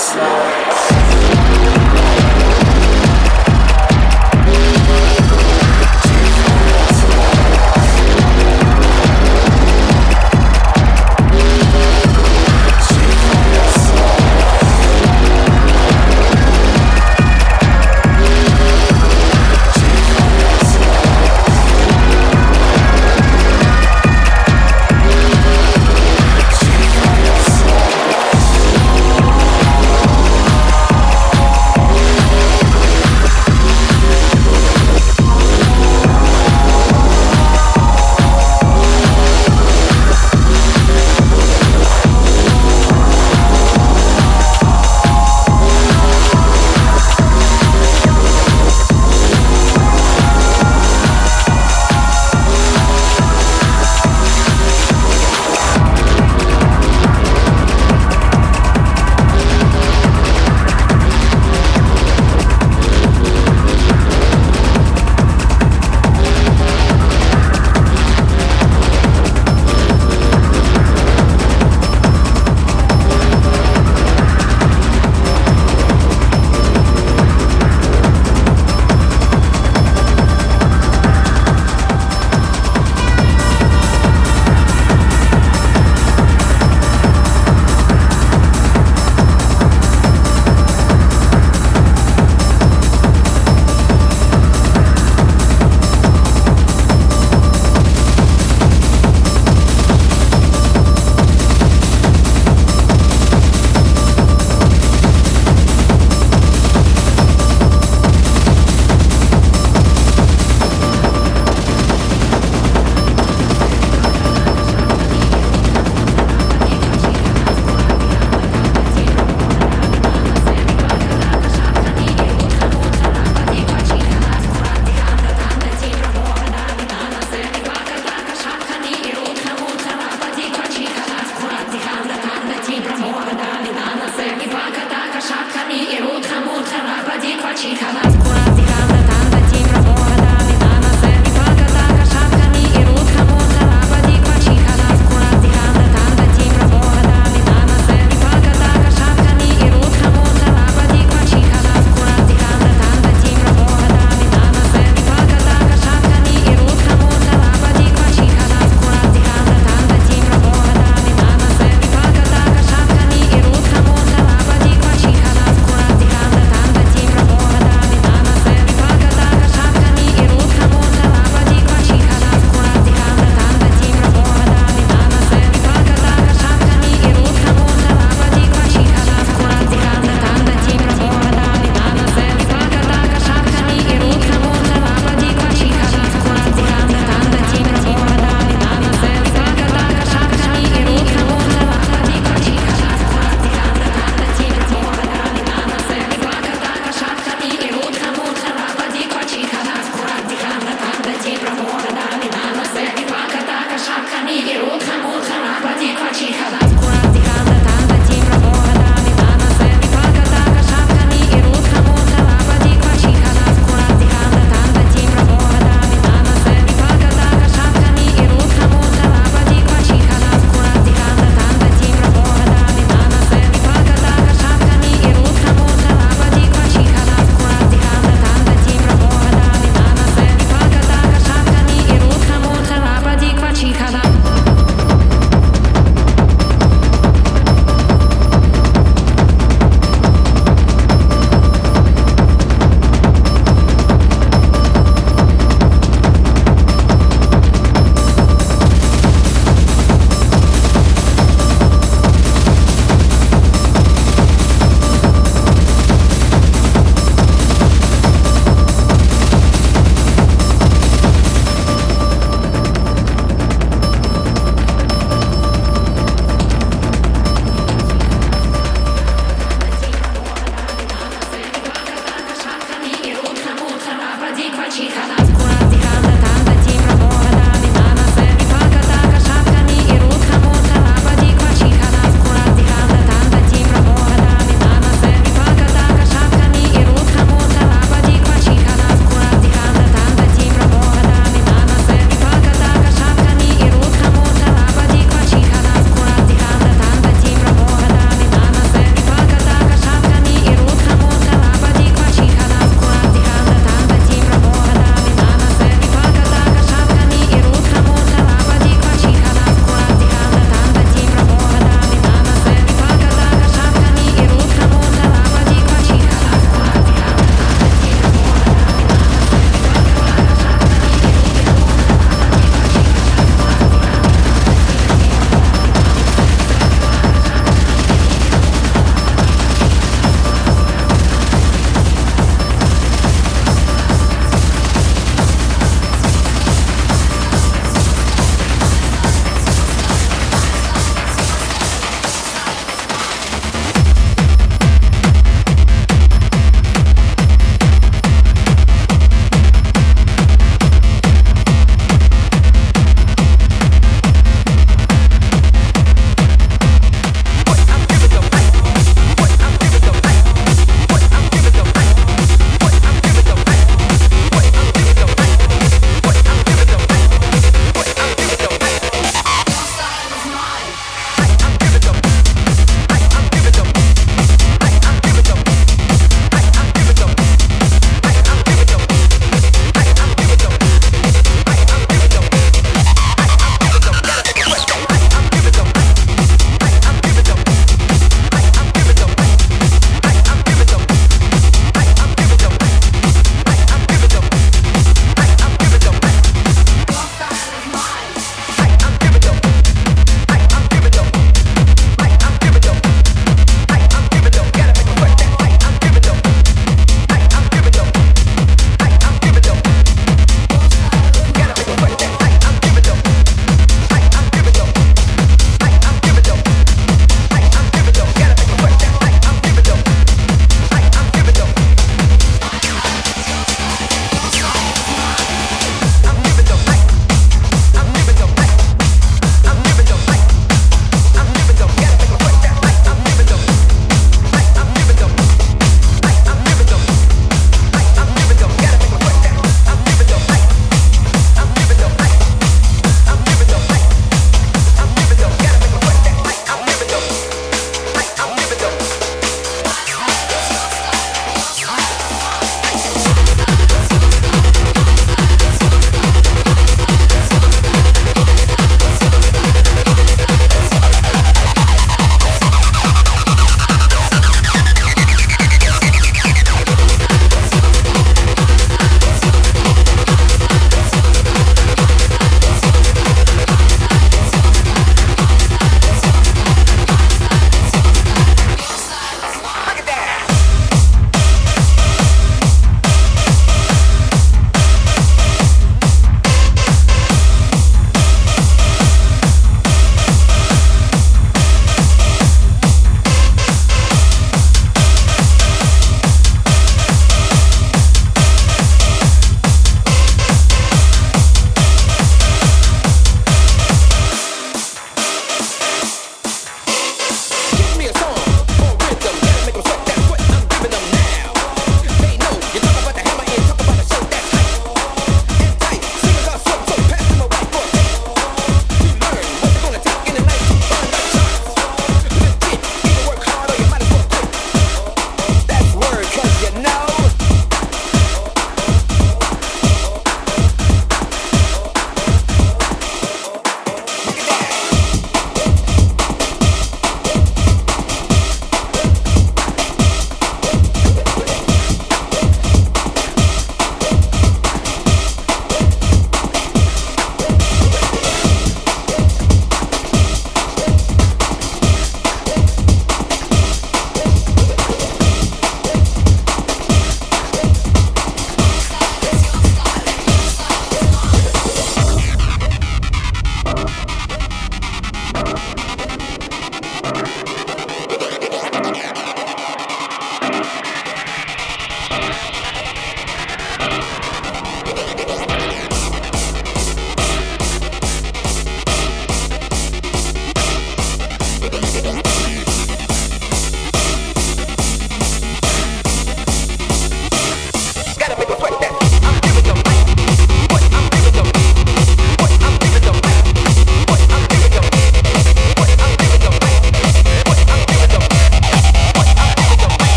slide.